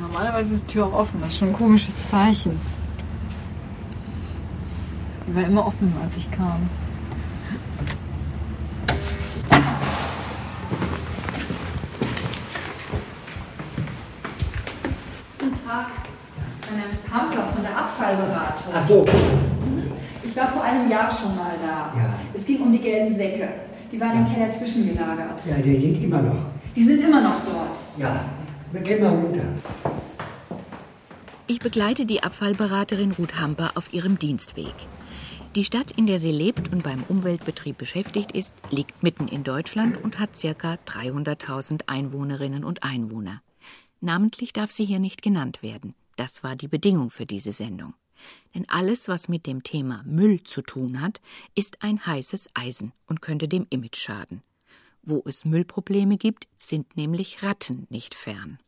Normalerweise ist die Tür auch offen. Das ist schon ein komisches Zeichen. Die war immer offen, als ich kam. Guten Tag. Mein Name ist Hamper von der Abfallberatung. Ach so, Ich war vor einem Jahr schon mal da. Ja. Es ging um die gelben Säcke. Die waren im Keller zwischengelagert. ja, die sind immer noch. Die sind immer noch dort. Ja, wir gehen mal runter. Ich begleite die Abfallberaterin Ruth Hamper auf ihrem Dienstweg. Die Stadt, in der sie lebt und beim Umweltbetrieb beschäftigt ist, liegt mitten in Deutschland und hat ca. 300.000 Einwohnerinnen und Einwohner. Namentlich darf sie hier nicht genannt werden. Das war die Bedingung für diese Sendung. Denn alles, was mit dem Thema Müll zu tun hat, ist ein heißes Eisen und könnte dem Image schaden. Wo es Müllprobleme gibt, sind nämlich Ratten nicht fern.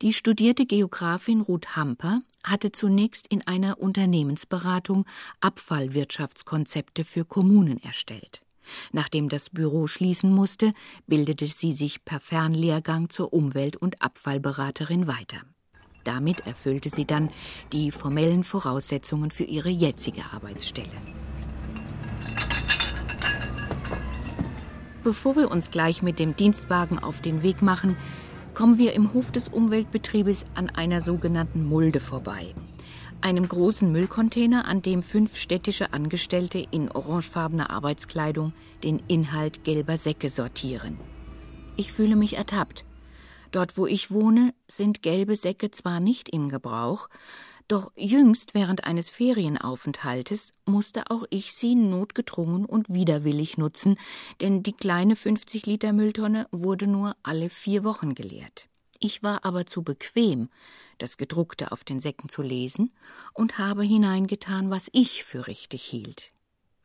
Die studierte Geografin Ruth Hamper hatte zunächst in einer Unternehmensberatung Abfallwirtschaftskonzepte für Kommunen erstellt. Nachdem das Büro schließen musste, bildete sie sich per Fernlehrgang zur Umwelt- und Abfallberaterin weiter. Damit erfüllte sie dann die formellen Voraussetzungen für ihre jetzige Arbeitsstelle. Bevor wir uns gleich mit dem Dienstwagen auf den Weg machen, kommen wir im Hof des Umweltbetriebes an einer sogenannten Mulde vorbei. Einem großen Müllcontainer, an dem fünf städtische Angestellte in orangefarbener Arbeitskleidung den Inhalt gelber Säcke sortieren. Ich fühle mich ertappt. Dort, wo ich wohne, sind gelbe Säcke zwar nicht im Gebrauch, doch jüngst während eines Ferienaufenthaltes musste auch ich sie notgedrungen und widerwillig nutzen, denn die kleine 50 Liter Mülltonne wurde nur alle vier Wochen geleert. Ich war aber zu bequem, das Gedruckte auf den Säcken zu lesen, und habe hineingetan, was ich für richtig hielt.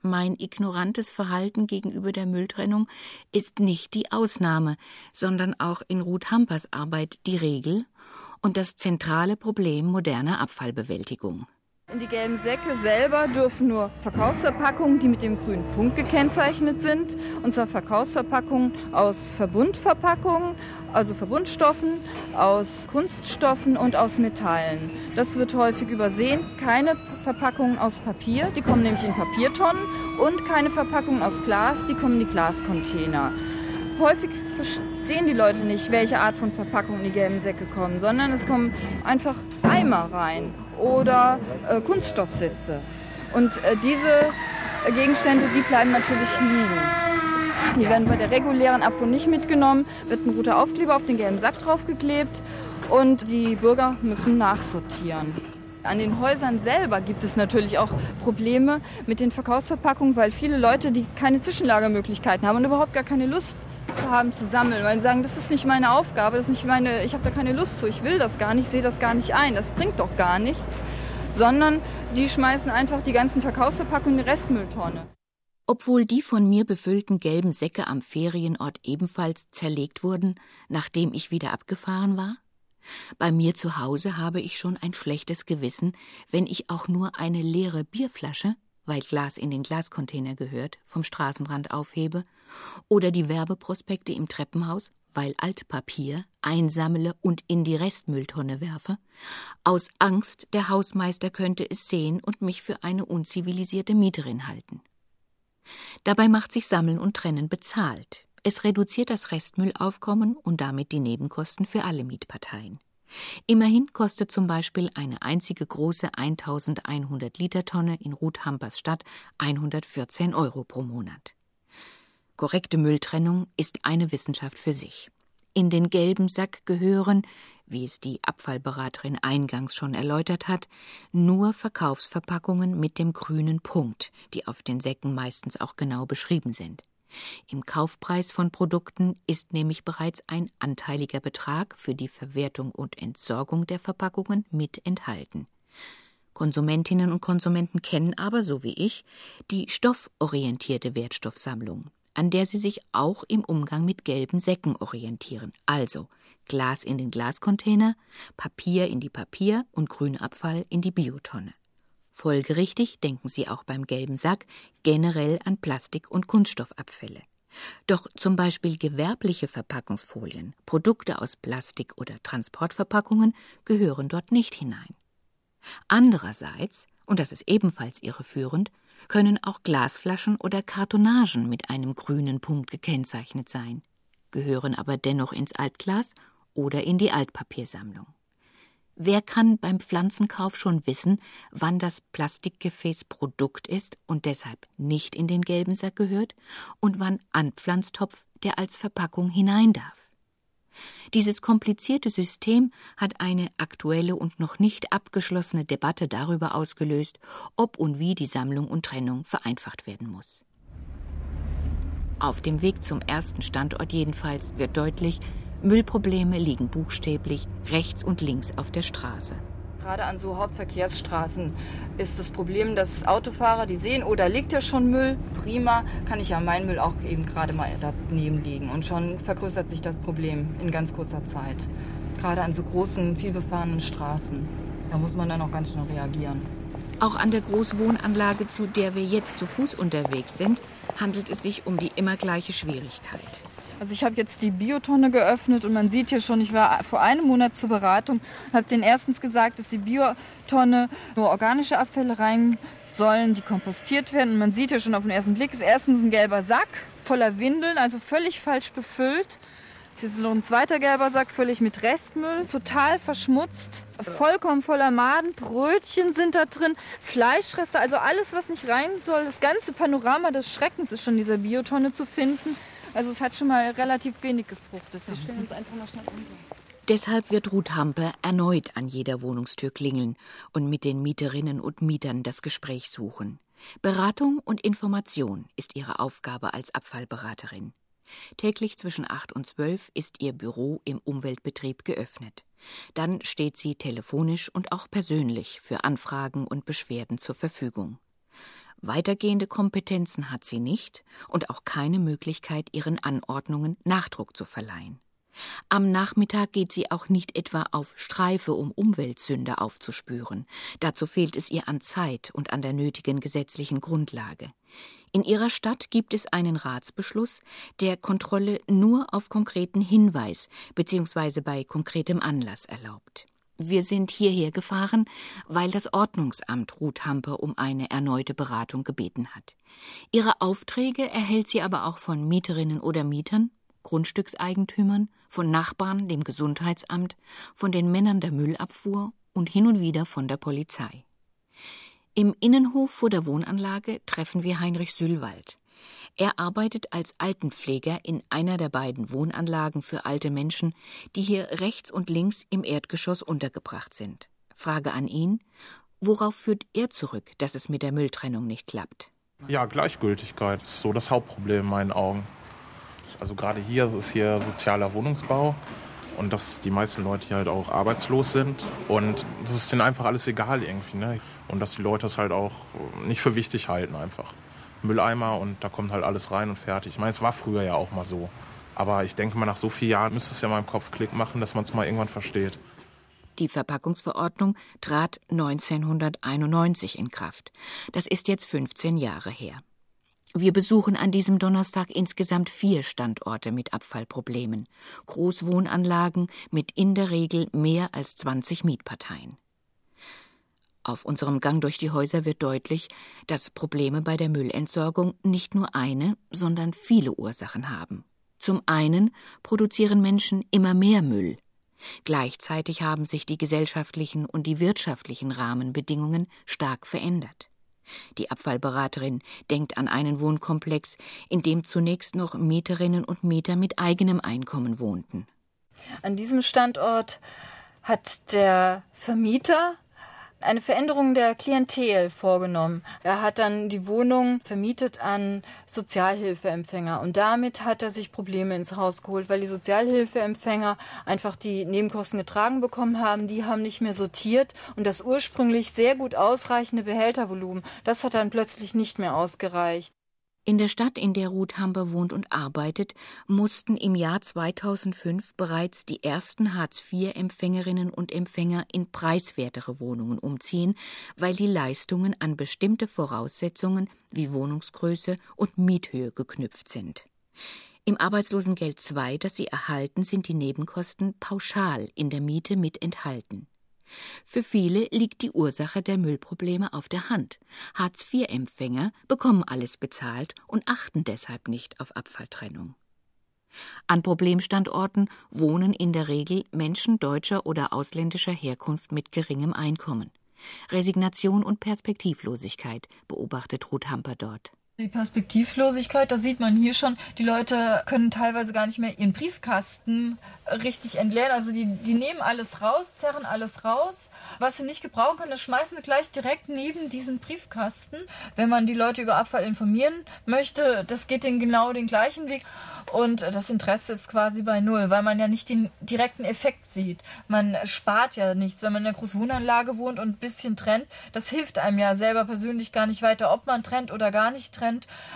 Mein ignorantes Verhalten gegenüber der Mülltrennung ist nicht die Ausnahme, sondern auch in Ruth Hampers Arbeit die Regel und das zentrale Problem moderner Abfallbewältigung. In die gelben Säcke selber dürfen nur Verkaufsverpackungen, die mit dem grünen Punkt gekennzeichnet sind, und zwar Verkaufsverpackungen aus Verbundverpackungen, also Verbundstoffen, aus Kunststoffen und aus Metallen. Das wird häufig übersehen. Keine Verpackungen aus Papier, die kommen nämlich in Papiertonnen, und keine Verpackungen aus Glas, die kommen in die Glascontainer. Häufig verstehen die Leute nicht, welche Art von Verpackung in die gelben Säcke kommen, sondern es kommen einfach Eimer rein oder äh, Kunststoffsitze. Und äh, diese Gegenstände, die bleiben natürlich liegen. Die werden bei der regulären Abfuhr nicht mitgenommen, wird ein roter Aufkleber auf den gelben Sack draufgeklebt und die Bürger müssen nachsortieren. An den Häusern selber gibt es natürlich auch Probleme mit den Verkaufsverpackungen, weil viele Leute, die keine Zwischenlagermöglichkeiten haben und überhaupt gar keine Lust haben zu sammeln, weil sie sagen, das ist nicht meine Aufgabe, das ist nicht meine, ich habe da keine Lust zu, ich will das gar nicht, sehe das gar nicht ein, das bringt doch gar nichts, sondern die schmeißen einfach die ganzen Verkaufsverpackungen in die Restmülltonne. Obwohl die von mir befüllten gelben Säcke am Ferienort ebenfalls zerlegt wurden, nachdem ich wieder abgefahren war? Bei mir zu Hause habe ich schon ein schlechtes Gewissen, wenn ich auch nur eine leere Bierflasche, weil Glas in den Glascontainer gehört, vom Straßenrand aufhebe, oder die Werbeprospekte im Treppenhaus, weil Altpapier, einsammle und in die Restmülltonne werfe, aus Angst, der Hausmeister könnte es sehen und mich für eine unzivilisierte Mieterin halten. Dabei macht sich Sammeln und Trennen bezahlt. Es reduziert das Restmüllaufkommen und damit die Nebenkosten für alle Mietparteien. Immerhin kostet zum Beispiel eine einzige große 1100 Liter Tonne in Ruth Hampers Stadt 114 Euro pro Monat. Korrekte Mülltrennung ist eine Wissenschaft für sich. In den gelben Sack gehören, wie es die Abfallberaterin eingangs schon erläutert hat, nur Verkaufsverpackungen mit dem grünen Punkt, die auf den Säcken meistens auch genau beschrieben sind. Im Kaufpreis von Produkten ist nämlich bereits ein anteiliger Betrag für die Verwertung und Entsorgung der Verpackungen mit enthalten. Konsumentinnen und Konsumenten kennen aber, so wie ich, die stofforientierte Wertstoffsammlung, an der sie sich auch im Umgang mit gelben Säcken orientieren. Also Glas in den Glascontainer, Papier in die Papier- und Grünabfall in die Biotonne. Folgerichtig denken Sie auch beim gelben Sack generell an Plastik- und Kunststoffabfälle. Doch zum Beispiel gewerbliche Verpackungsfolien, Produkte aus Plastik oder Transportverpackungen gehören dort nicht hinein. Andererseits, und das ist ebenfalls irreführend, können auch Glasflaschen oder Kartonagen mit einem grünen Punkt gekennzeichnet sein, gehören aber dennoch ins Altglas oder in die Altpapiersammlung. Wer kann beim Pflanzenkauf schon wissen, wann das Plastikgefäß Produkt ist und deshalb nicht in den gelben Sack gehört und wann Anpflanztopf, der als Verpackung hinein darf? Dieses komplizierte System hat eine aktuelle und noch nicht abgeschlossene Debatte darüber ausgelöst, ob und wie die Sammlung und Trennung vereinfacht werden muss. Auf dem Weg zum ersten Standort jedenfalls wird deutlich, Müllprobleme liegen buchstäblich rechts und links auf der Straße. Gerade an so Hauptverkehrsstraßen ist das Problem, dass Autofahrer, die sehen, oh, da liegt ja schon Müll, prima, kann ich ja meinen Müll auch eben gerade mal daneben liegen. Und schon vergrößert sich das Problem in ganz kurzer Zeit. Gerade an so großen, vielbefahrenen Straßen. Da muss man dann auch ganz schnell reagieren. Auch an der Großwohnanlage, zu der wir jetzt zu Fuß unterwegs sind, handelt es sich um die immer gleiche Schwierigkeit. Also ich habe jetzt die Biotonne geöffnet und man sieht hier schon, ich war vor einem Monat zur Beratung und habe denen erstens gesagt, dass die Biotonne nur organische Abfälle rein sollen, die kompostiert werden. Und man sieht hier schon auf den ersten Blick, ist erstens ein gelber Sack voller Windeln, also völlig falsch befüllt. Jetzt ist noch ein zweiter gelber Sack, völlig mit Restmüll, total verschmutzt, vollkommen voller Maden, Brötchen sind da drin, Fleischreste, also alles, was nicht rein soll. Das ganze Panorama des Schreckens ist schon in dieser Biotonne zu finden. Also es hat schon mal relativ wenig gefruchtet. Wir stellen uns einfach mal schnell unter. Deshalb wird Ruth Hampe erneut an jeder Wohnungstür klingeln und mit den Mieterinnen und Mietern das Gespräch suchen. Beratung und Information ist ihre Aufgabe als Abfallberaterin. Täglich zwischen 8 und 12 ist ihr Büro im Umweltbetrieb geöffnet. Dann steht sie telefonisch und auch persönlich für Anfragen und Beschwerden zur Verfügung. Weitergehende Kompetenzen hat sie nicht und auch keine Möglichkeit, ihren Anordnungen Nachdruck zu verleihen. Am Nachmittag geht sie auch nicht etwa auf Streife, um Umweltsünder aufzuspüren. Dazu fehlt es ihr an Zeit und an der nötigen gesetzlichen Grundlage. In ihrer Stadt gibt es einen Ratsbeschluss, der Kontrolle nur auf konkreten Hinweis bzw. bei konkretem Anlass erlaubt. Wir sind hierher gefahren, weil das Ordnungsamt Ruth Hampe um eine erneute Beratung gebeten hat. Ihre Aufträge erhält sie aber auch von Mieterinnen oder Mietern, Grundstückseigentümern, von Nachbarn, dem Gesundheitsamt, von den Männern der Müllabfuhr und hin und wieder von der Polizei. Im Innenhof vor der Wohnanlage treffen wir Heinrich Süllwald. Er arbeitet als Altenpfleger in einer der beiden Wohnanlagen für alte Menschen, die hier rechts und links im Erdgeschoss untergebracht sind. Frage an ihn, worauf führt er zurück, dass es mit der Mülltrennung nicht klappt? Ja, Gleichgültigkeit ist so das Hauptproblem in meinen Augen. Also gerade hier ist hier sozialer Wohnungsbau und dass die meisten Leute hier halt auch arbeitslos sind und das ist denen einfach alles egal irgendwie. Ne? Und dass die Leute es halt auch nicht für wichtig halten einfach. Mülleimer und da kommt halt alles rein und fertig. Ich meine, es war früher ja auch mal so. Aber ich denke mal, nach so vielen Jahren müsste es ja mal im Kopf Klick machen, dass man es mal irgendwann versteht. Die Verpackungsverordnung trat 1991 in Kraft. Das ist jetzt 15 Jahre her. Wir besuchen an diesem Donnerstag insgesamt vier Standorte mit Abfallproblemen, Großwohnanlagen mit in der Regel mehr als 20 Mietparteien. Auf unserem Gang durch die Häuser wird deutlich, dass Probleme bei der Müllentsorgung nicht nur eine, sondern viele Ursachen haben. Zum einen produzieren Menschen immer mehr Müll. Gleichzeitig haben sich die gesellschaftlichen und die wirtschaftlichen Rahmenbedingungen stark verändert. Die Abfallberaterin denkt an einen Wohnkomplex, in dem zunächst noch Mieterinnen und Mieter mit eigenem Einkommen wohnten. An diesem Standort hat der Vermieter eine Veränderung der Klientel vorgenommen. Er hat dann die Wohnung vermietet an Sozialhilfeempfänger und damit hat er sich Probleme ins Haus geholt, weil die Sozialhilfeempfänger einfach die Nebenkosten getragen bekommen haben. Die haben nicht mehr sortiert und das ursprünglich sehr gut ausreichende Behältervolumen, das hat dann plötzlich nicht mehr ausgereicht. In der Stadt, in der Ruth Hamber wohnt und arbeitet, mussten im Jahr 2005 bereits die ersten Hartz-IV-Empfängerinnen und Empfänger in preiswertere Wohnungen umziehen, weil die Leistungen an bestimmte Voraussetzungen wie Wohnungsgröße und Miethöhe geknüpft sind. Im Arbeitslosengeld II, das sie erhalten, sind die Nebenkosten pauschal in der Miete mit enthalten. Für viele liegt die Ursache der Müllprobleme auf der Hand. Hartz-IV-Empfänger bekommen alles bezahlt und achten deshalb nicht auf Abfalltrennung. An Problemstandorten wohnen in der Regel Menschen deutscher oder ausländischer Herkunft mit geringem Einkommen. Resignation und Perspektivlosigkeit beobachtet Ruth Hamper dort. Die Perspektivlosigkeit, das sieht man hier schon. Die Leute können teilweise gar nicht mehr ihren Briefkasten richtig entleeren. Also die, die nehmen alles raus, zerren alles raus. Was sie nicht gebrauchen können, das schmeißen sie gleich direkt neben diesen Briefkasten. Wenn man die Leute über Abfall informieren möchte, das geht den genau den gleichen Weg. Und das Interesse ist quasi bei Null, weil man ja nicht den direkten Effekt sieht. Man spart ja nichts, wenn man in einer großen Wohnanlage wohnt und ein bisschen trennt. Das hilft einem ja selber persönlich gar nicht weiter, ob man trennt oder gar nicht trennt.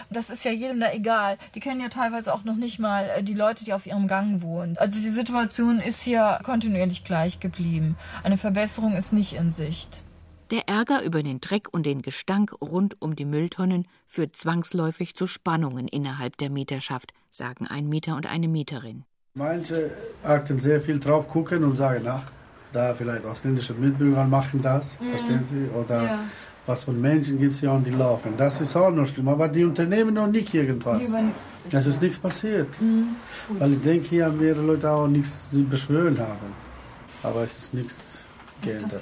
Das ist ja jedem da egal. Die kennen ja teilweise auch noch nicht mal äh, die Leute, die auf ihrem Gang wohnen. Also die Situation ist hier kontinuierlich gleich geblieben. Eine Verbesserung ist nicht in Sicht. Der Ärger über den Dreck und den Gestank rund um die Mülltonnen führt zwangsläufig zu Spannungen innerhalb der Mieterschaft, sagen ein Mieter und eine Mieterin. Manche achten sehr viel drauf, gucken und sagen, ach, da vielleicht ausländische Mitbürger machen das, mhm. verstehen Sie? Oder ja. Was von Menschen gibt es ja und die laufen. Das ist auch noch schlimm, aber die unternehmen noch nicht irgendwas. Es ist nichts passiert. Mhm. Weil ich denke, hier haben mehrere Leute auch nichts zu beschwören haben. Aber es ist nichts geändert.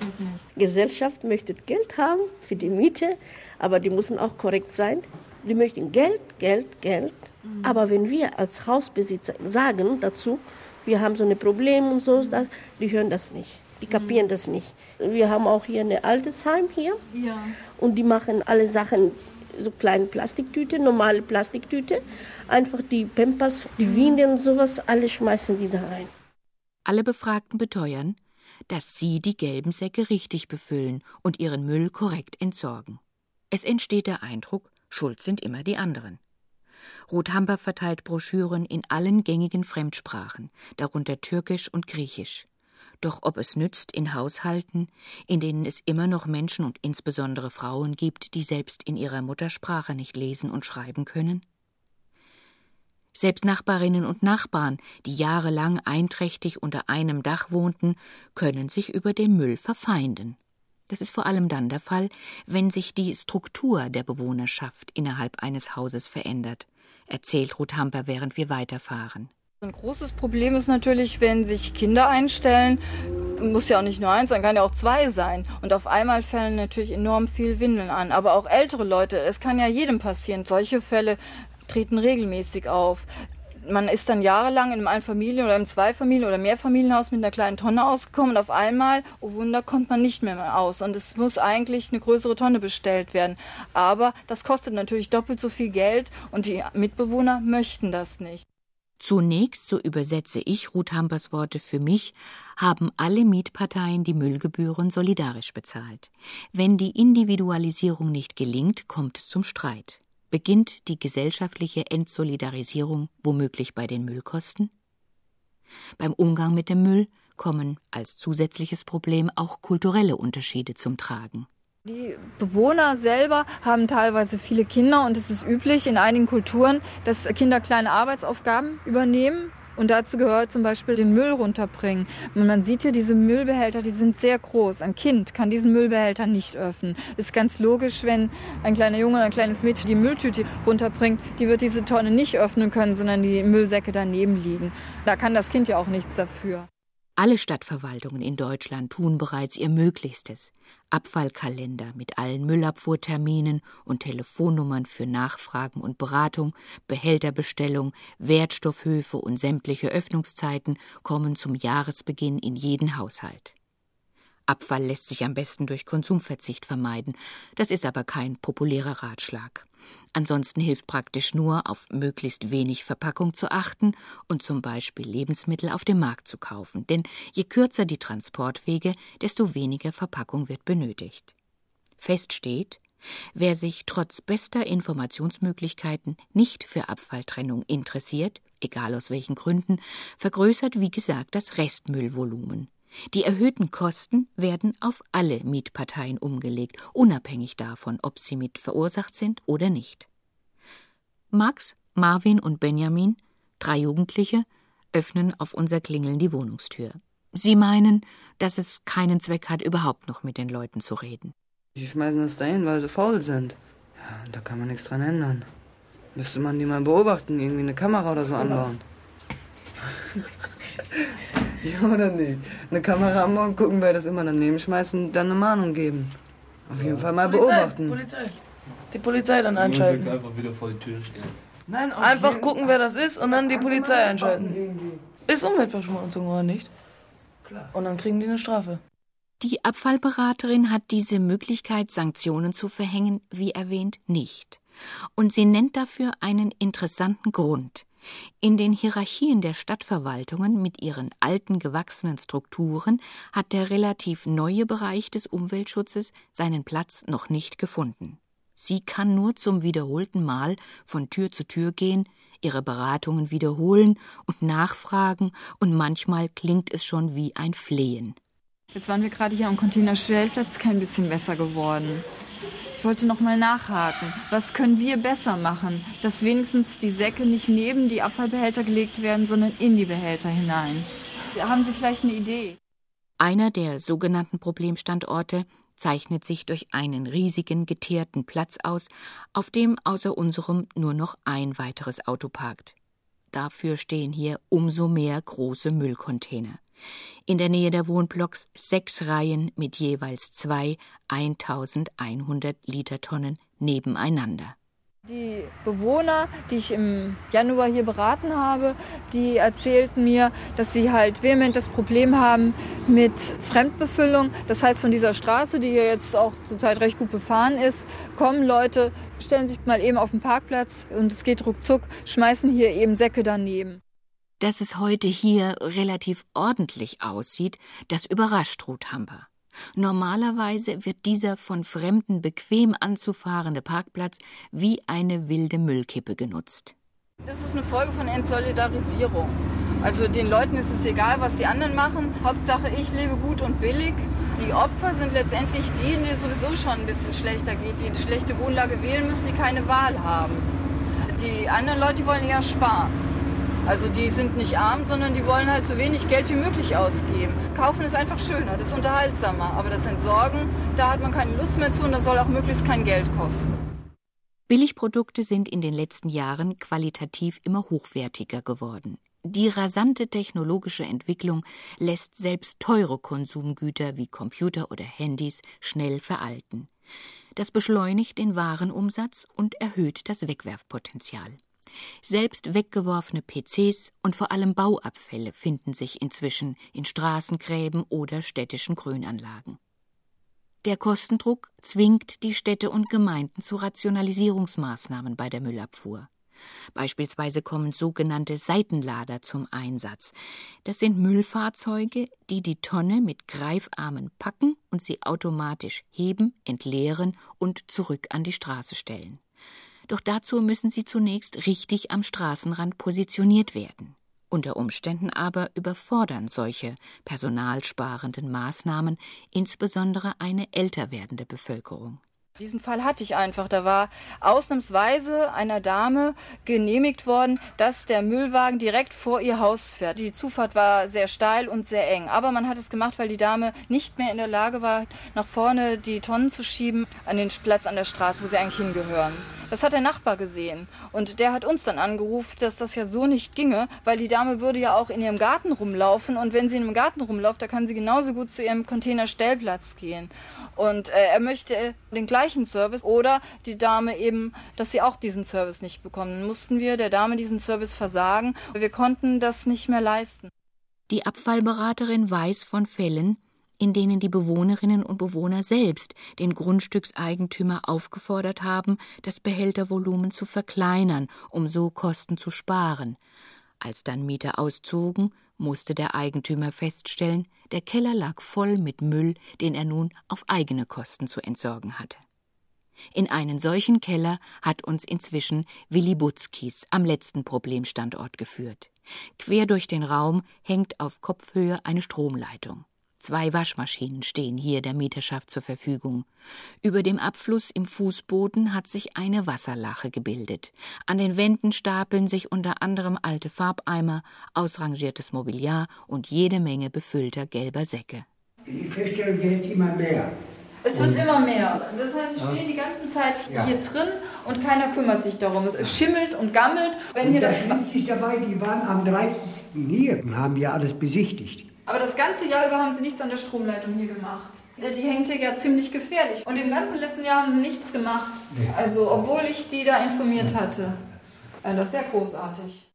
Gesellschaft möchte Geld haben für die Miete, aber die müssen auch korrekt sein. Die möchten Geld, Geld, Geld. Mhm. Aber wenn wir als Hausbesitzer sagen dazu, wir haben so ein Problem und so, das, die hören das nicht. Die kapieren mhm. das nicht. Wir haben auch hier eine Altersheim hier. Ja. Und die machen alle Sachen, so kleine Plastiktüte, normale Plastiktüte. Einfach die Pampers, die mhm. Windeln und sowas, alle schmeißen die da rein. Alle Befragten beteuern, dass sie die gelben Säcke richtig befüllen und ihren Müll korrekt entsorgen. Es entsteht der Eindruck, schuld sind immer die anderen. Rothamper verteilt Broschüren in allen gängigen Fremdsprachen, darunter Türkisch und Griechisch. Doch ob es nützt in Haushalten, in denen es immer noch Menschen und insbesondere Frauen gibt, die selbst in ihrer Muttersprache nicht lesen und schreiben können? Selbst Nachbarinnen und Nachbarn, die jahrelang einträchtig unter einem Dach wohnten, können sich über den Müll verfeinden. Das ist vor allem dann der Fall, wenn sich die Struktur der Bewohnerschaft innerhalb eines Hauses verändert, erzählt Ruth Hamper, während wir weiterfahren. Ein großes Problem ist natürlich, wenn sich Kinder einstellen, muss ja auch nicht nur eins sein, kann ja auch zwei sein. Und auf einmal fallen natürlich enorm viel Windeln an. Aber auch ältere Leute, es kann ja jedem passieren. Solche Fälle treten regelmäßig auf. Man ist dann jahrelang in einem Einfamilien- oder einem Zweifamilien- oder Mehrfamilienhaus mit einer kleinen Tonne ausgekommen und auf einmal, oh Wunder, kommt man nicht mehr aus. Und es muss eigentlich eine größere Tonne bestellt werden. Aber das kostet natürlich doppelt so viel Geld und die Mitbewohner möchten das nicht. Zunächst, so übersetze ich Ruth Hampers Worte für mich, haben alle Mietparteien die Müllgebühren solidarisch bezahlt. Wenn die Individualisierung nicht gelingt, kommt es zum Streit. Beginnt die gesellschaftliche Entsolidarisierung womöglich bei den Müllkosten? Beim Umgang mit dem Müll kommen als zusätzliches Problem auch kulturelle Unterschiede zum Tragen. Die Bewohner selber haben teilweise viele Kinder und es ist üblich in einigen Kulturen, dass Kinder kleine Arbeitsaufgaben übernehmen und dazu gehört zum Beispiel den Müll runterbringen. Und man sieht hier diese Müllbehälter, die sind sehr groß. Ein Kind kann diesen Müllbehälter nicht öffnen. Ist ganz logisch, wenn ein kleiner Junge oder ein kleines Mädchen die Mülltüte runterbringt, die wird diese Tonne nicht öffnen können, sondern die Müllsäcke daneben liegen. Da kann das Kind ja auch nichts dafür. Alle Stadtverwaltungen in Deutschland tun bereits ihr Möglichstes. Abfallkalender mit allen Müllabfuhrterminen und Telefonnummern für Nachfragen und Beratung, Behälterbestellung, Wertstoffhöfe und sämtliche Öffnungszeiten kommen zum Jahresbeginn in jeden Haushalt. Abfall lässt sich am besten durch Konsumverzicht vermeiden. Das ist aber kein populärer Ratschlag. Ansonsten hilft praktisch nur, auf möglichst wenig Verpackung zu achten und zum Beispiel Lebensmittel auf dem Markt zu kaufen. Denn je kürzer die Transportwege, desto weniger Verpackung wird benötigt. Fest steht, wer sich trotz bester Informationsmöglichkeiten nicht für Abfalltrennung interessiert, egal aus welchen Gründen, vergrößert wie gesagt das Restmüllvolumen. Die erhöhten Kosten werden auf alle Mietparteien umgelegt, unabhängig davon, ob sie mit verursacht sind oder nicht. Mag's Marvin und Benjamin, drei Jugendliche, öffnen auf unser Klingeln die Wohnungstür. Sie meinen, dass es keinen Zweck hat, überhaupt noch mit den Leuten zu reden. Die schmeißen das dahin, weil sie faul sind. Ja, da kann man nichts dran ändern. Müsste man die mal beobachten, irgendwie eine Kamera oder so anbauen. ja, oder nicht? Eine Kamera anbauen, gucken, wer das immer daneben schmeißt und dann eine Mahnung geben. Auf jeden Fall mal Polizei, beobachten. Polizei. Die Polizei dann einschalten. einfach wieder vor die Tür stellen. Nein, Einfach gucken, wer das ist und dann die Polizei einschalten. Ist Umweltverschmutzung oder nicht? Und dann kriegen die eine Strafe. Die Abfallberaterin hat diese Möglichkeit, Sanktionen zu verhängen, wie erwähnt, nicht. Und sie nennt dafür einen interessanten Grund. In den Hierarchien der Stadtverwaltungen mit ihren alten gewachsenen Strukturen hat der relativ neue Bereich des Umweltschutzes seinen Platz noch nicht gefunden. Sie kann nur zum wiederholten Mal von Tür zu Tür gehen, ihre Beratungen wiederholen und nachfragen, und manchmal klingt es schon wie ein Flehen. Jetzt waren wir gerade hier am Containerstellplatz, kein bisschen besser geworden. Ich wollte noch mal nachhaken. Was können wir besser machen, dass wenigstens die Säcke nicht neben die Abfallbehälter gelegt werden, sondern in die Behälter hinein? Haben Sie vielleicht eine Idee? Einer der sogenannten Problemstandorte zeichnet sich durch einen riesigen geteerten Platz aus, auf dem außer unserem nur noch ein weiteres Auto parkt. Dafür stehen hier umso mehr große Müllcontainer. In der Nähe der Wohnblocks sechs Reihen mit jeweils zwei 1100 Litertonnen nebeneinander. Die Bewohner, die ich im Januar hier beraten habe, die erzählten mir, dass sie halt vehement das Problem haben mit Fremdbefüllung. Das heißt, von dieser Straße, die hier jetzt auch zurzeit recht gut befahren ist, kommen Leute, stellen sich mal eben auf den Parkplatz und es geht ruckzuck, schmeißen hier eben Säcke daneben. Dass es heute hier relativ ordentlich aussieht, das überrascht Ruth Hamper. Normalerweise wird dieser von Fremden bequem anzufahrende Parkplatz wie eine wilde Müllkippe genutzt. Das ist eine Folge von Entsolidarisierung. Also den Leuten ist es egal, was die anderen machen. Hauptsache, ich lebe gut und billig. Die Opfer sind letztendlich die, denen es sowieso schon ein bisschen schlechter geht, die eine schlechte Wohnlage wählen müssen, die keine Wahl haben. Die anderen Leute wollen eher sparen. Also die sind nicht arm, sondern die wollen halt so wenig Geld wie möglich ausgeben. Kaufen ist einfach schöner, das ist unterhaltsamer. Aber das Entsorgen, da hat man keine Lust mehr zu und das soll auch möglichst kein Geld kosten. Billigprodukte sind in den letzten Jahren qualitativ immer hochwertiger geworden. Die rasante technologische Entwicklung lässt selbst teure Konsumgüter wie Computer oder Handys schnell veralten. Das beschleunigt den Warenumsatz und erhöht das Wegwerfpotenzial. Selbst weggeworfene PCs und vor allem Bauabfälle finden sich inzwischen in Straßengräben oder städtischen Grünanlagen. Der Kostendruck zwingt die Städte und Gemeinden zu Rationalisierungsmaßnahmen bei der Müllabfuhr. Beispielsweise kommen sogenannte Seitenlader zum Einsatz. Das sind Müllfahrzeuge, die die Tonne mit Greifarmen packen und sie automatisch heben, entleeren und zurück an die Straße stellen. Doch dazu müssen sie zunächst richtig am Straßenrand positioniert werden. Unter Umständen aber überfordern solche personalsparenden Maßnahmen insbesondere eine älter werdende Bevölkerung. Diesen Fall hatte ich einfach. Da war ausnahmsweise einer Dame genehmigt worden, dass der Müllwagen direkt vor ihr Haus fährt. Die Zufahrt war sehr steil und sehr eng. Aber man hat es gemacht, weil die Dame nicht mehr in der Lage war, nach vorne die Tonnen zu schieben an den Platz an der Straße, wo sie eigentlich hingehören. Das hat der Nachbar gesehen. Und der hat uns dann angerufen, dass das ja so nicht ginge, weil die Dame würde ja auch in ihrem Garten rumlaufen. Und wenn sie in ihrem Garten rumläuft, da kann sie genauso gut zu ihrem Containerstellplatz gehen. Und äh, er möchte den gleichen Service oder die Dame eben, dass sie auch diesen Service nicht bekommen. Dann mussten wir der Dame diesen Service versagen. Wir konnten das nicht mehr leisten. Die Abfallberaterin weiß von Fällen, in denen die Bewohnerinnen und Bewohner selbst den Grundstückseigentümer aufgefordert haben, das Behältervolumen zu verkleinern, um so Kosten zu sparen. Als dann Mieter auszogen, musste der Eigentümer feststellen, der Keller lag voll mit Müll, den er nun auf eigene Kosten zu entsorgen hatte. In einen solchen Keller hat uns inzwischen Willi Butzkis am letzten Problemstandort geführt. Quer durch den Raum hängt auf Kopfhöhe eine Stromleitung. Zwei Waschmaschinen stehen hier der Mieterschaft zur Verfügung. Über dem Abfluss im Fußboden hat sich eine Wasserlache gebildet. An den Wänden stapeln sich unter anderem alte Farbeimer, ausrangiertes Mobiliar und jede Menge befüllter gelber Säcke. Ich feststelle jetzt immer mehr. Es wird immer mehr. Das heißt, sie stehen die ganze Zeit Ja. hier drin und keiner kümmert sich darum. Es schimmelt und gammelt. Wenn Und hier das das, liegt nicht dabei, die waren am 30. hier und haben ja alles besichtigt. Aber das ganze Jahr über haben sie nichts an der Stromleitung hier gemacht. Die hängt hier ja ziemlich gefährlich. Und im ganzen letzten Jahr haben sie nichts gemacht. Also, obwohl ich die da informiert hatte. Das ist ja großartig.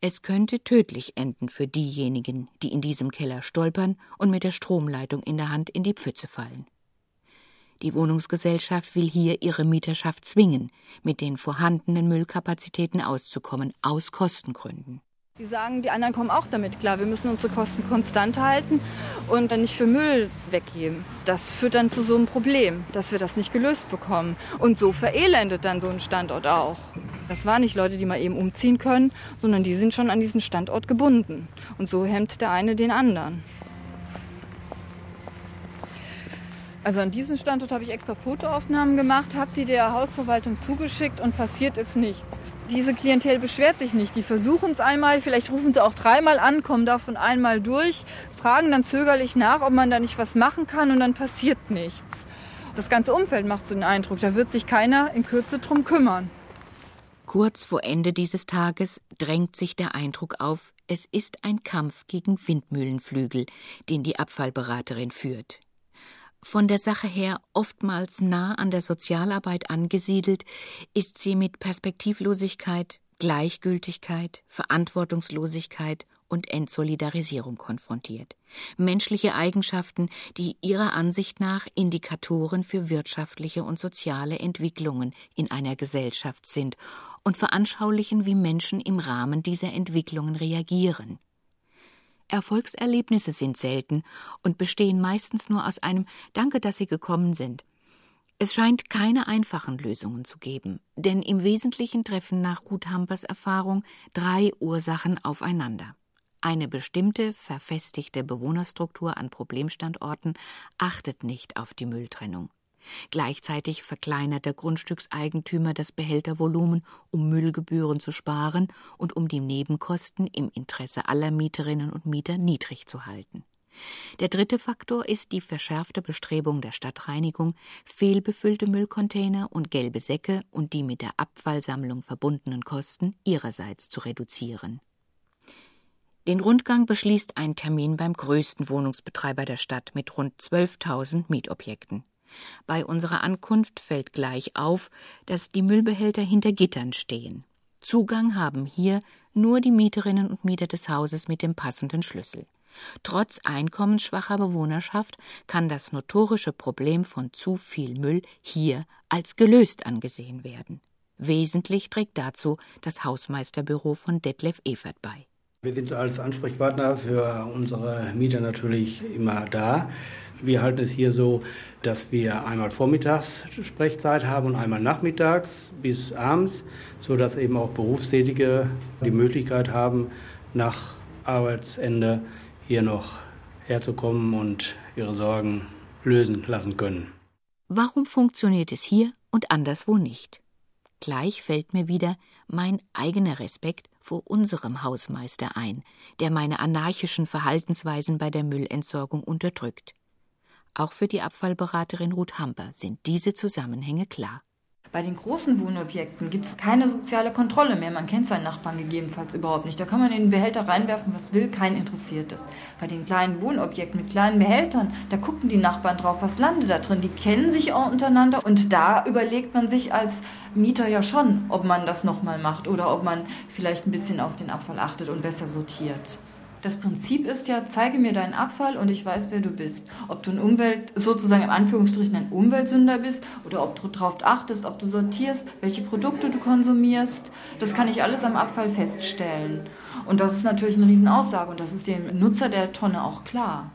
Es könnte tödlich enden für diejenigen, die in diesem Keller stolpern und mit der Stromleitung in der Hand in die Pfütze fallen. Die Wohnungsgesellschaft will hier ihre Mieterschaft zwingen, mit den vorhandenen Müllkapazitäten auszukommen, aus Kostengründen. Die sagen, die anderen kommen auch damit klar. Wir müssen unsere Kosten konstant halten und dann nicht für Müll weggeben. Das führt dann zu so einem Problem, dass wir das nicht gelöst bekommen. Und so verelendet dann so ein Standort auch. Das waren nicht Leute, die mal eben umziehen können, sondern die sind schon an diesen Standort gebunden. Und so hemmt der eine den anderen. Also an diesem Standort habe ich extra Fotoaufnahmen gemacht, habe die der Hausverwaltung zugeschickt und passiert ist nichts. Diese Klientel beschwert sich nicht. Die versuchen es einmal, vielleicht rufen sie auch dreimal an, kommen davon einmal durch, fragen dann zögerlich nach, ob man da nicht was machen kann und dann passiert nichts. Das ganze Umfeld macht so den Eindruck, da wird sich keiner in Kürze drum kümmern. Kurz vor Ende dieses Tages drängt sich der Eindruck auf, es ist ein Kampf gegen Windmühlenflügel, den die Abfallberaterin führt. Von der Sache her oftmals nah an der Sozialarbeit angesiedelt, ist sie mit Perspektivlosigkeit, Gleichgültigkeit, Verantwortungslosigkeit und Entsolidarisierung konfrontiert. Menschliche Eigenschaften, die ihrer Ansicht nach Indikatoren für wirtschaftliche und soziale Entwicklungen in einer Gesellschaft sind und veranschaulichen, wie Menschen im Rahmen dieser Entwicklungen reagieren. Erfolgserlebnisse sind selten und bestehen meistens nur aus einem Danke, dass Sie gekommen sind. Es scheint keine einfachen Lösungen zu geben, denn im Wesentlichen treffen nach Ruth Hampers Erfahrung drei Ursachen aufeinander. Eine bestimmte, verfestigte Bewohnerstruktur an Problemstandorten achtet nicht auf die Mülltrennung. Gleichzeitig verkleinert der Grundstückseigentümer das Behältervolumen, um Müllgebühren zu sparen und um die Nebenkosten im Interesse aller Mieterinnen und Mieter niedrig zu halten. Der dritte Faktor ist die verschärfte Bestrebung der Stadtreinigung, fehlbefüllte Müllcontainer und gelbe Säcke und die mit der Abfallsammlung verbundenen Kosten ihrerseits zu reduzieren. Den Rundgang beschließt ein Termin beim größten Wohnungsbetreiber der Stadt mit rund 12.000 Mietobjekten. Bei unserer Ankunft fällt gleich auf, dass die Müllbehälter hinter Gittern stehen. Zugang haben hier nur die Mieterinnen und Mieter des Hauses mit dem passenden Schlüssel. Trotz einkommensschwacher Bewohnerschaft kann das notorische Problem von zu viel Müll hier als gelöst angesehen werden. Wesentlich trägt dazu das Hausmeisterbüro von Detlef Evert bei. Wir sind als Ansprechpartner für unsere Mieter natürlich immer da. Wir halten es hier so, dass wir einmal vormittags Sprechzeit haben und einmal nachmittags bis abends, sodass eben auch Berufstätige die Möglichkeit haben, nach Arbeitsende hier noch herzukommen und ihre Sorgen lösen lassen können. Warum funktioniert es hier und anderswo nicht? Gleich fällt mir wieder mein eigener Respekt vor unserem Hausmeister ein, der meine anarchischen Verhaltensweisen bei der Müllentsorgung unterdrückt. Auch für die Abfallberaterin Ruth Hamper sind diese Zusammenhänge klar. Bei den großen Wohnobjekten gibt es keine soziale Kontrolle mehr. Man kennt seinen Nachbarn gegebenenfalls überhaupt nicht. Da kann man in den Behälter reinwerfen, was will, kein interessiert es. Bei den kleinen Wohnobjekten mit kleinen Behältern, da gucken die Nachbarn drauf, was landet da drin. Die kennen sich auch untereinander und da überlegt man sich als Mieter ja schon, ob man das nochmal macht oder ob man vielleicht ein bisschen auf den Abfall achtet und besser sortiert. Das Prinzip ist ja, zeige mir deinen Abfall und ich weiß, wer du bist. Ob du ein Umwelt, sozusagen in Anführungsstrichen ein Umweltsünder bist oder ob du darauf achtest, ob du sortierst, welche Produkte du konsumierst. Das kann ich alles am Abfall feststellen. Und das ist natürlich eine Riesenaussage und das ist dem Nutzer der Tonne auch klar.